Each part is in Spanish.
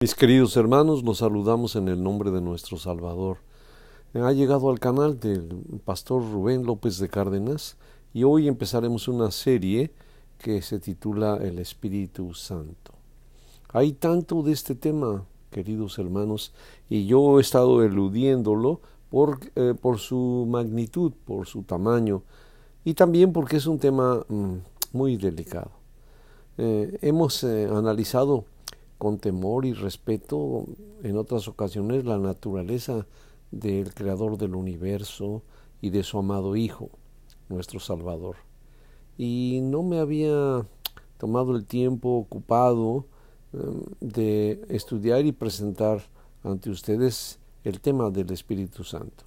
Mis queridos hermanos, los saludamos en el nombre de nuestro Salvador. Ha llegado al canal del pastor Rubén López de Cárdenas y hoy empezaremos una serie que se titula El Espíritu Santo. Hay tanto de este tema, queridos hermanos, y yo he estado eludiéndolo por, eh, su magnitud, por su tamaño y también porque es un tema mm, muy delicado. Eh, hemos eh, analizado con temor y respeto en otras ocasiones la naturaleza del Creador del universo y de su amado Hijo, nuestro Salvador. Y no me había tomado el tiempo ocupado em, de estudiar y presentar ante ustedes el tema del Espíritu Santo,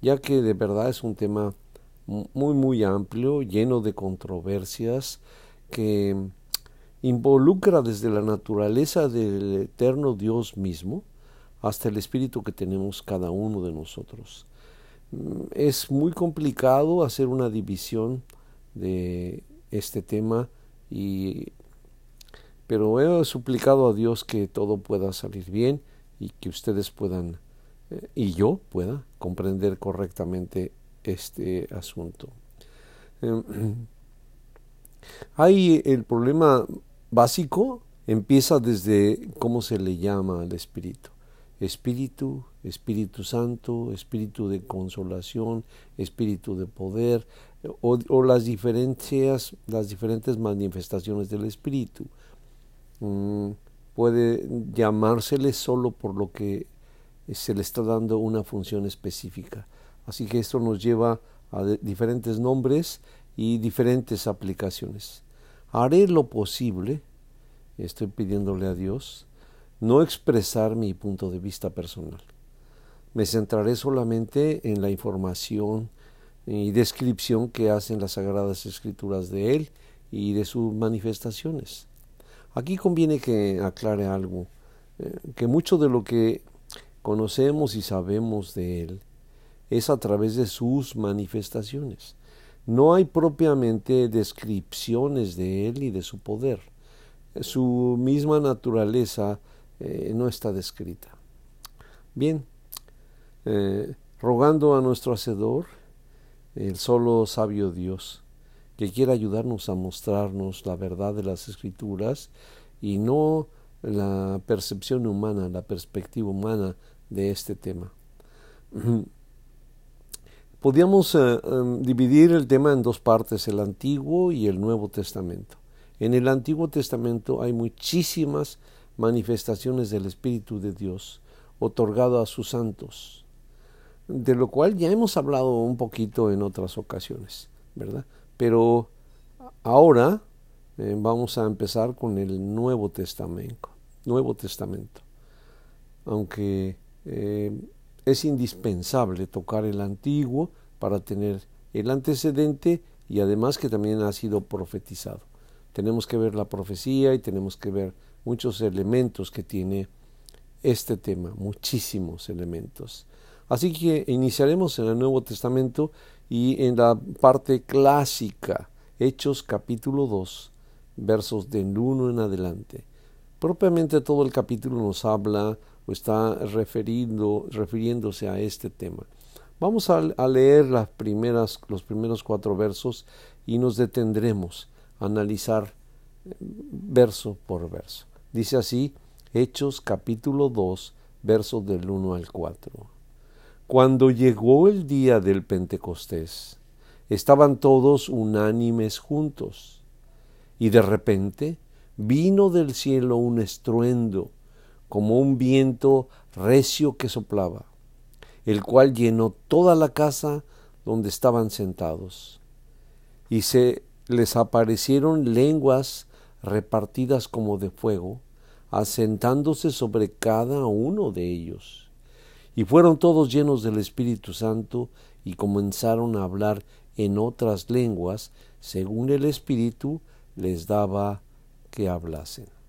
ya que de verdad es un tema muy muy amplio, lleno de controversias que involucra desde la naturaleza del eterno Dios mismo hasta el espíritu que tenemos cada uno de nosotros. Mm, es muy complicado hacer una división de este tema y pero he suplicado a Dios que todo pueda salir bien y que ustedes puedan eh, y yo pueda comprender correctamente este asunto. Em, hay el problema básico empieza desde cómo se le llama al Espíritu. Espíritu, Espíritu Santo, Espíritu de consolación, Espíritu de poder, o, las diferencias, las diferentes manifestaciones del Espíritu. Mm, puede llamársele solo por lo que se le está dando una función específica. Así que esto nos lleva a diferentes nombres y diferentes aplicaciones. Haré lo posible, estoy pidiéndole a Dios, no expresar mi punto de vista personal. Me centraré solamente en la información y descripción que hacen las sagradas escrituras de Él y de sus manifestaciones. Aquí conviene que aclare algo, eh, que mucho de lo que conocemos y sabemos de Él es a través de sus manifestaciones. No hay propiamente descripciones de él y de su poder. Su misma naturaleza eh, no está descrita. Bien, eh, rogando a nuestro Hacedor, el solo sabio Dios, que quiera ayudarnos a mostrarnos la verdad de las Escrituras y no la percepción humana, la perspectiva humana de este tema. Podríamos eh, em, dividir el tema en dos partes, el Antiguo y el Nuevo Testamento. En el Antiguo Testamento hay muchísimas manifestaciones del Espíritu de Dios otorgado a sus santos, de lo cual ya hemos hablado un poquito en otras ocasiones, ¿verdad? Pero ahora eh, vamos a empezar con el Nuevo Testamento, Nuevo Testamento, aunque eh, es indispensable tocar el antiguo para tener el antecedente y además que también ha sido profetizado. Tenemos que ver la profecía y tenemos que ver muchos elementos que tiene este tema, muchísimos elementos. Así que iniciaremos en el Nuevo Testamento y en la parte clásica, Hechos capítulo 2, versos del 1 en adelante. Propiamente todo el capítulo nos habla está referindo, refiriéndose a este tema. Vamos a, leer las primeras, los primeros cuatro versos y nos detendremos a analizar eh, verso por verso. Dice así, Hechos capítulo 2, versos del 1 al 4. Cuando llegó el día del Pentecostés, estaban todos unánimes juntos, y de repente vino del cielo un estruendo, como un viento recio que soplaba, el cual llenó toda la casa donde estaban sentados. Y se les aparecieron lenguas repartidas como de fuego, asentándose sobre cada uno de ellos. Y fueron todos llenos del Espíritu Santo y comenzaron a hablar en otras lenguas, según el Espíritu les daba que hablasen.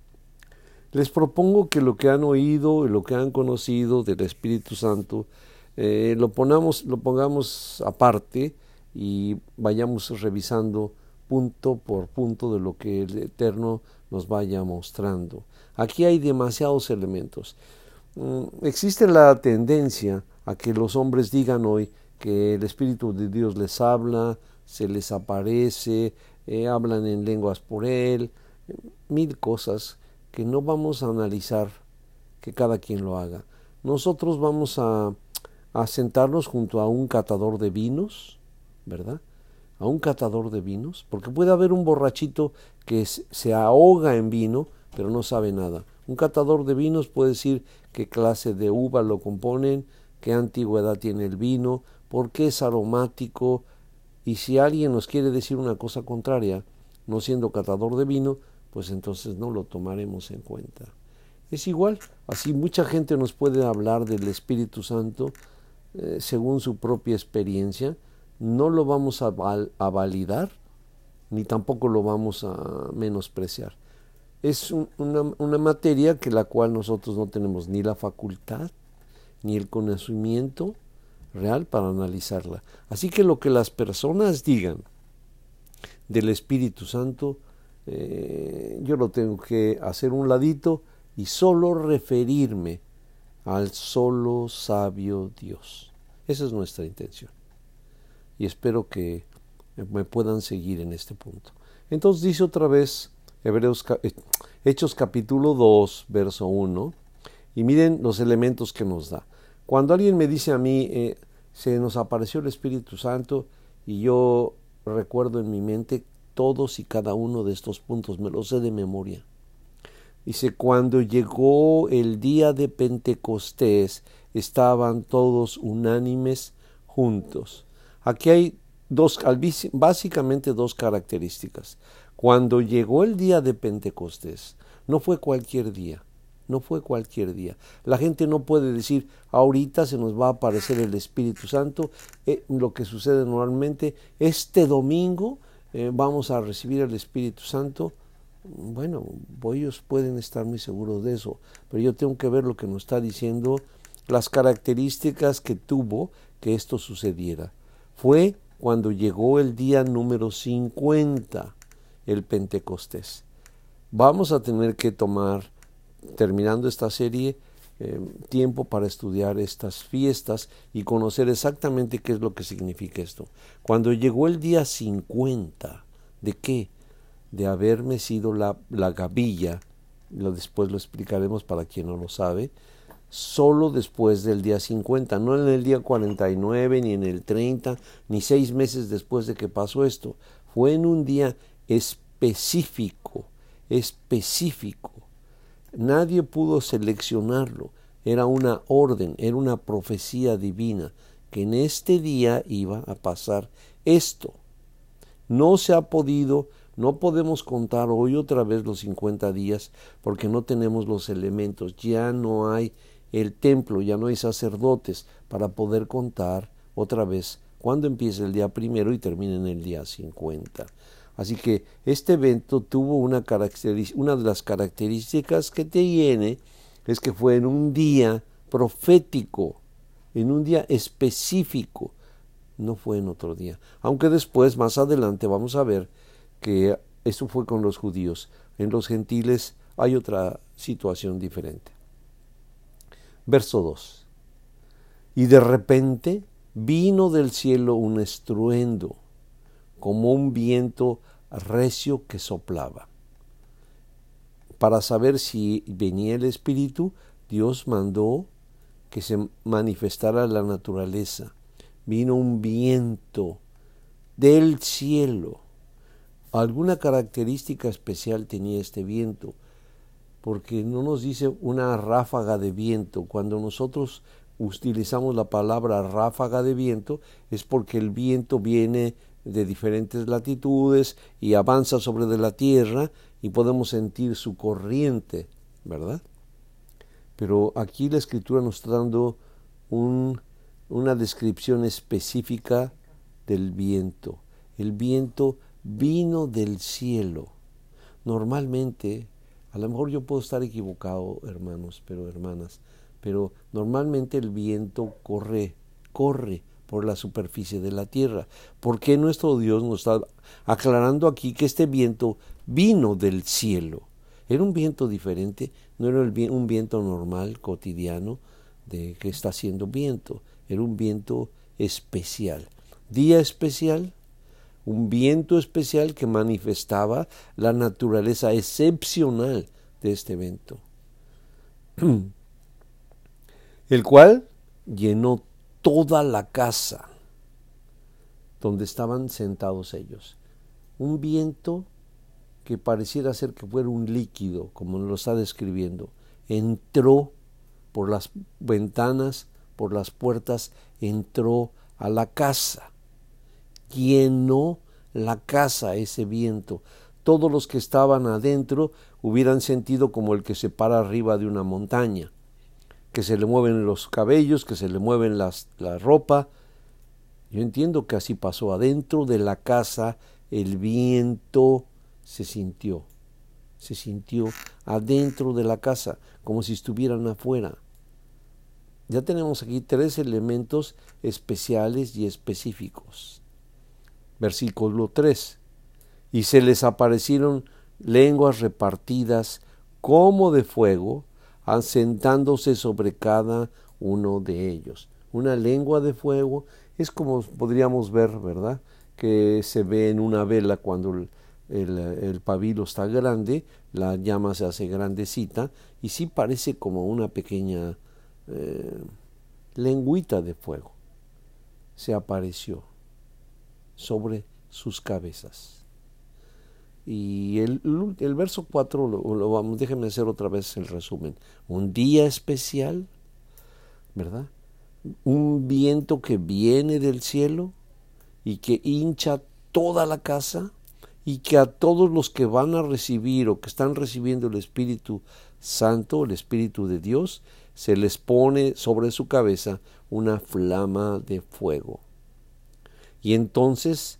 Les propongo que lo que han oído y lo que han conocido del Espíritu Santo lo, ponamos, lo pongamos aparte y vayamos revisando punto por punto de lo que el Eterno nos vaya mostrando. Aquí hay demasiados elementos. Mm, existe la tendencia a que los hombres digan hoy que el Espíritu de Dios les habla, se les aparece, eh, hablan en lenguas por Él, mil cosas que no vamos a analizar que cada quien lo haga. Nosotros vamos a, sentarnos junto a un catador de vinos, ¿verdad? A un catador de vinos, porque puede haber un borrachito que se ahoga en vino, pero no sabe nada. Un catador de vinos puede decir qué clase de uva lo componen, qué antigüedad tiene el vino, por qué es aromático, y si alguien nos quiere decir una cosa contraria, no siendo catador de vino, pues entonces no lo tomaremos en cuenta. Es igual, así mucha gente nos puede hablar del Espíritu Santo eh, según su propia experiencia, no lo vamos a, a validar ni tampoco lo vamos a menospreciar es una, materia que la cual nosotros no tenemos ni la facultad ni el conocimiento real para analizarla. Así que lo que las personas digan del Espíritu Santo, eh, yo lo tengo que hacer un ladito y solo referirme al solo sabio Dios. Esa es nuestra intención. Y espero que me puedan seguir en este punto. Entonces dice otra vez Hebreos, eh, Hechos capítulo 2, verso 1, y miren los elementos que nos da. Cuando alguien me dice a mí, eh, se nos apareció el Espíritu Santo, y yo recuerdo en mi mente todos y cada uno de estos puntos, me los sé de memoria. Dice, cuando llegó el día de Pentecostés, estaban todos unánimes juntos. Aquí hay dos, básicamente dos características. Cuando llegó el día de Pentecostés, no fue cualquier día, no fue cualquier día. La gente no puede decir, ahorita se nos va a aparecer el Espíritu Santo. Eh, lo que sucede normalmente, este domingo eh, vamos a recibir el Espíritu Santo. Bueno, ellos pueden estar muy seguros de eso, pero yo tengo que ver lo que nos está diciendo, las características que tuvo que esto sucediera. Fue cuando llegó el día número 50 el Pentecostés. Vamos a tener que tomar, terminando esta serie, eh, tiempo para estudiar estas fiestas y conocer exactamente qué es lo que significa esto. Cuando llegó el día 50, ¿de qué? De haberme sido la, la gavilla, después lo explicaremos para quien no lo sabe, solo después del día 50, no en el día 49, ni en el 30, ni seis meses después de que pasó esto. Fue en un día específico, específico. Nadie pudo seleccionarlo, era una orden, era una profecía divina, que en este día iba a pasar esto. No se ha podido, no podemos contar hoy otra vez los 50 días porque no tenemos los elementos, ya no hay el templo, ya no hay sacerdotes para poder contar otra vez cuando empieza el día primero y termina en el día 50. Así que este evento tuvo una, una de las características que tiene es que fue en un día profético, en un día específico, no fue en otro día. Aunque después, más adelante, vamos a ver que eso fue con los judíos. En los gentiles hay otra situación diferente. Verso 2. Y de repente vino del cielo un estruendo como un viento recio que soplaba. Para saber si venía el Espíritu, Dios mandó que se manifestara la naturaleza. Vino un viento del cielo. Alguna característica especial tenía este viento, porque no nos dice una ráfaga de viento. Cuando nosotros utilizamos la palabra ráfaga de viento, es porque el viento viene de diferentes latitudes y avanza sobre la tierra y podemos sentir su corriente, ¿verdad? Pero aquí la escritura nos está dando una descripción específica del viento. El viento vino del cielo. Normalmente, a lo mejor yo puedo estar equivocado, hermanos, pero hermanas, pero normalmente el viento corre, corre por la superficie de la tierra. Porque nuestro Dios nos está aclarando aquí que este viento vino del cielo. Era un viento diferente, no era un viento normal, cotidiano, de que está haciendo viento. Era un viento especial. Día especial, un viento especial que manifestaba la naturaleza excepcional de este evento, el cual llenó toda la casa donde estaban sentados ellos. Un viento que pareciera ser que fuera un líquido, como lo está describiendo, entró por las ventanas, por las puertas, entró a la casa, llenó la casa ese viento. Todos los que estaban adentro hubieran sentido como el que se para arriba de una montaña que se le mueven los cabellos, que se le mueven la ropa. Yo entiendo que así pasó. Adentro de la casa el viento se sintió, se sintió adentro de la casa, como si estuvieran afuera. Ya tenemos aquí tres elementos especiales y específicos. Versículo 3. Y se les aparecieron lenguas repartidas como de fuego, asentándose sobre cada uno de ellos. Una lengua de fuego es como podríamos ver, ¿verdad? Que se ve en una vela cuando el, pabilo está grande, la llama se hace grandecita y sí parece como una pequeña eh, lengüita de fuego. Se apareció sobre sus cabezas. Y el, el verso 4 lo, vamos, déjenme hacer otra vez el resumen. Un día especial, ¿verdad? Un viento que viene del cielo y que hincha toda la casa y que a todos los que van a recibir o que están recibiendo el Espíritu Santo, el Espíritu de Dios, se les pone sobre su cabeza una flama de fuego. Y entonces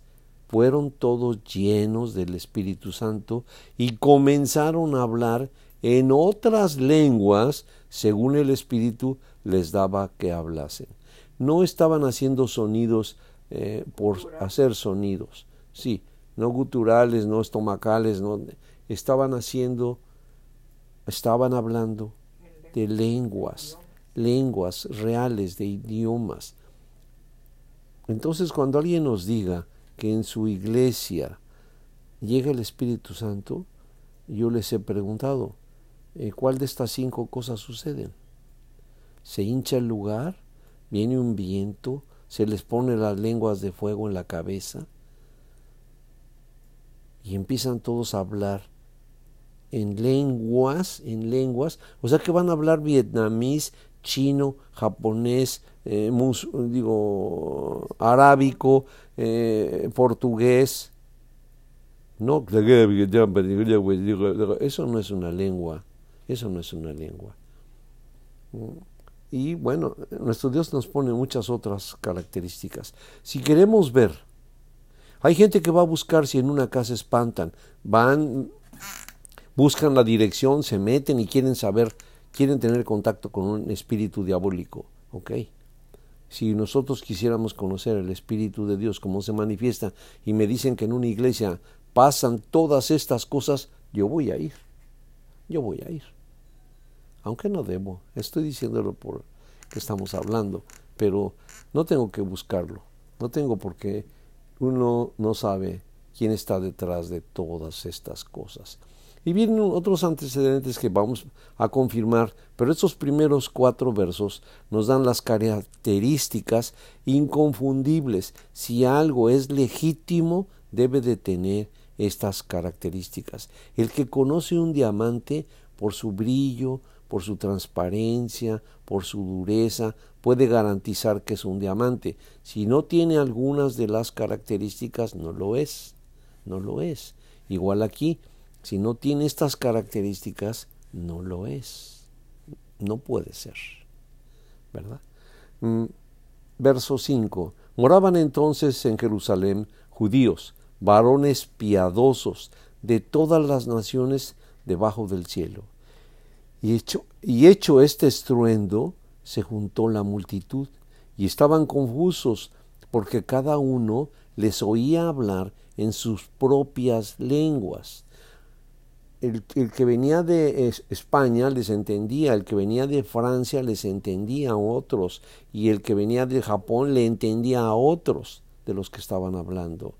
fueron todos llenos del Espíritu Santo y comenzaron a hablar en otras lenguas según el Espíritu les daba que hablasen. No estaban haciendo sonidos eh, por hacer sonidos, sí, no guturales, no estomacales, no, estaban haciendo, estaban hablando de lenguas, lenguas reales, de idiomas. Entonces cuando alguien nos diga, que en su iglesia llega el Espíritu Santo, yo les he preguntado, eh, ¿cuál de estas cinco cosas suceden? Se hincha el lugar, viene un viento, se les pone las lenguas de fuego en la cabeza y empiezan todos a hablar en lenguas, en lenguas, o sea que van a hablar vietnamís, chino, japonés, eh, digo, arábico, eh, portugués. No, eso no es una lengua, eso no es una lengua. Y bueno, nuestro Dios nos pone muchas otras características. Si queremos ver, hay gente que va a buscar si en una casa espantan, van, buscan la dirección, se meten y quieren saber, quieren tener contacto con un espíritu diabólico, ¿ok? si nosotros quisiéramos conocer el Espíritu de Dios, cómo se manifiesta, y me dicen que en una iglesia pasan todas estas cosas, yo voy a ir. Yo voy a ir. Aunque no debo, estoy diciéndolo por que estamos hablando, pero no tengo que buscarlo. No tengo porque uno no sabe quién está detrás de todas estas cosas. Y vienen otros antecedentes que vamos a confirmar, pero estos primeros cuatro versos nos dan las características inconfundibles. Si algo es legítimo, debe de tener estas características. El que conoce un diamante por su brillo, por su transparencia, por su dureza, puede garantizar que es un diamante. Si no tiene algunas de las características, no lo es. No lo es. Igual aquí, si no tiene estas características, no lo es. No puede ser. ¿Verdad? Mm, verso 5. Moraban entonces en Jerusalén judíos, varones piadosos de todas las naciones debajo del cielo. Y hecho, y hecho este estruendo, se juntó la multitud y estaban confusos porque cada uno les oía hablar en sus propias lenguas. El, que venía de España les entendía, el que venía de Francia les entendía a otros, y el que venía de Japón le entendía a otros de los que estaban hablando.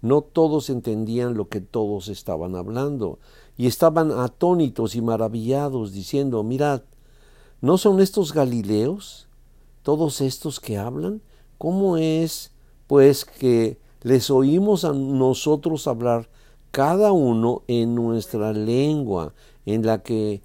No todos entendían lo que todos estaban hablando, y estaban atónitos y maravillados, diciendo, mirad, ¿no son estos Galileos? Todos estos que hablan, ¿cómo es, pues, que les oímos a nosotros hablar cada uno en nuestra lengua en la que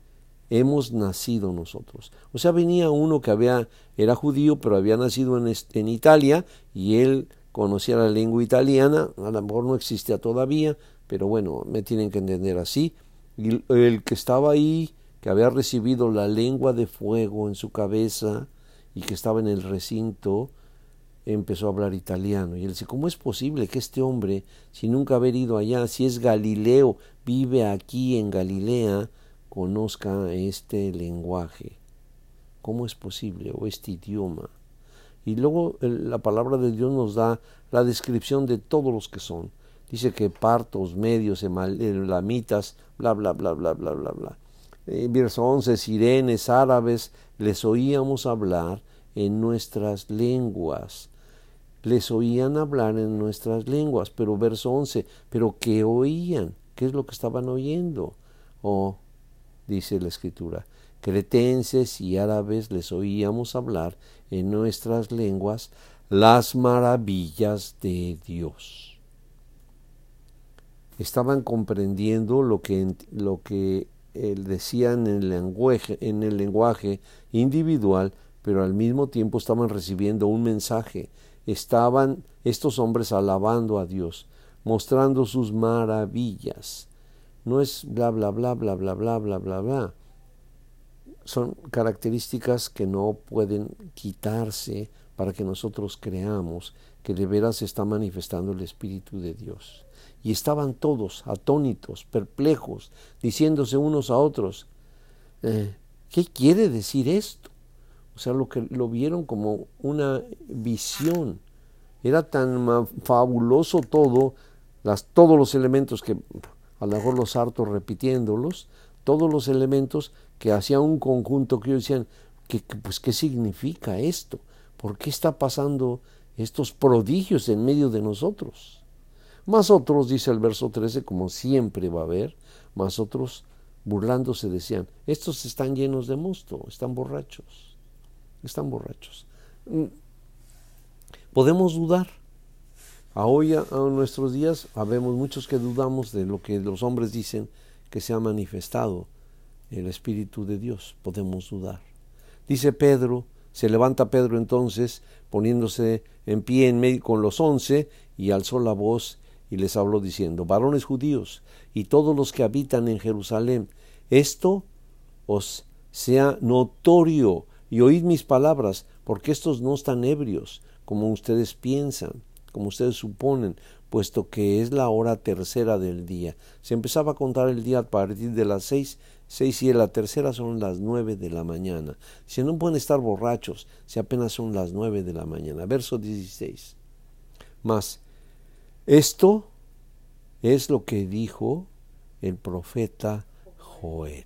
hemos nacido nosotros. O sea, venía uno que había, era judío, pero había nacido en, en Italia y él conocía la lengua italiana, a lo mejor no existía todavía, pero bueno, me tienen que entender así. El que estaba ahí, que había recibido la lengua de fuego en su cabeza y que estaba en el recinto, empezó a hablar italiano. Y él dice, ¿cómo es posible que este hombre, si nunca haber ido allá, si es Galileo, vive aquí en Galilea, conozca este lenguaje? ¿Cómo es posible? O este idioma. Y luego la palabra de Dios nos da la descripción de todos los que son. Dice que partos, medios, lamitas, bla, bla, bla, bla, bla, bla, bla. Eh, verso 11, sirenes, árabes, les oíamos hablar en nuestras lenguas les oían hablar en nuestras lenguas, pero verso 11, pero ¿qué oían? ¿Qué es lo que estaban oyendo? Oh, dice la escritura, cretenses y árabes les oíamos hablar en nuestras lenguas las maravillas de Dios. Estaban comprendiendo lo que, lo que decía en el, lenguaje, en el lenguaje individual, pero al mismo tiempo estaban recibiendo un mensaje estaban estos hombres alabando a Dios, mostrando sus maravillas. No es bla, bla, bla, bla, bla, bla, bla, bla, bla. Son características que no pueden quitarse para que nosotros creamos que de veras se está manifestando el Espíritu de Dios. Y estaban todos atónitos, perplejos, diciéndose unos a otros, eh, ¿qué quiere decir esto? O sea, lo que lo vieron como una visión. Era tan fabuloso todo, las, todos los elementos que a lo mejor los hartos repitiéndolos, todos los elementos que hacían un conjunto que ellos decían, que, pues, ¿qué significa esto? ¿Por qué está pasando estos prodigios en medio de nosotros? Más otros, dice el verso 13, como siempre va a haber, más otros burlándose decían, estos están llenos de mosto, están borrachos están borrachos. Mm. Podemos dudar. A hoy, a, nuestros días, habemos muchos que dudamos de lo que los hombres dicen que se ha manifestado el Espíritu de Dios. Podemos dudar. Dice Pedro, se levanta Pedro entonces, poniéndose en pie en medio con los once, y alzó la voz y les habló diciendo, varones judíos y todos los que habitan en Jerusalén, esto os sea notorio y oíd mis palabras, porque estos no están ebrios, como ustedes piensan, como ustedes suponen, puesto que es la hora tercera del día. Se empezaba a contar el día a partir de las seis, seis y la tercera son las nueve de la mañana. Si no pueden estar borrachos, si apenas son las nueve de la mañana. Verso 16. Mas, esto es lo que dijo el profeta Joel.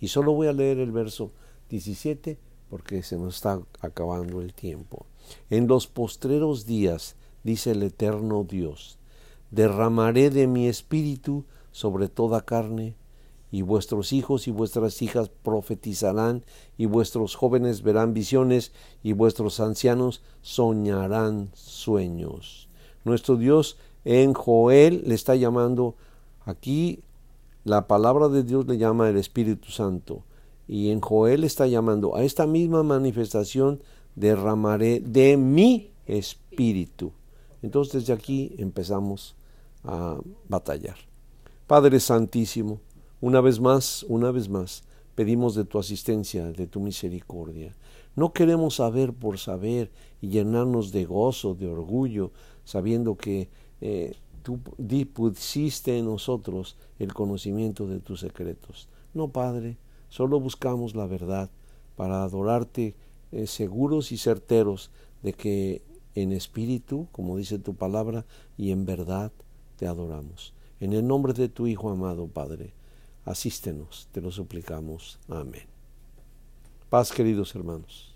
Y solo voy a leer el verso 17 porque se nos está acabando el tiempo. En los postreros días, dice el eterno Dios, derramaré de mi espíritu sobre toda carne, y vuestros hijos y vuestras hijas profetizarán, y vuestros jóvenes verán visiones, y vuestros ancianos soñarán sueños. Nuestro Dios en Joel le está llamando, aquí la palabra de Dios le llama el Espíritu Santo. Y en Joel está llamando a esta misma manifestación derramaré de mi espíritu. Entonces desde aquí empezamos a batallar. Padre Santísimo, una vez más, una vez más, pedimos de tu asistencia, de tu misericordia. No queremos saber por saber y llenarnos de gozo, de orgullo, sabiendo que eh, tú pusiste en nosotros el conocimiento de tus secretos. No, Padre, Solo buscamos la verdad para adorarte eh, seguros y certeros de que en espíritu, como dice tu palabra, y en verdad te adoramos. En el nombre de tu Hijo amado, Padre, asístenos, te lo suplicamos. Amén. Paz, queridos hermanos.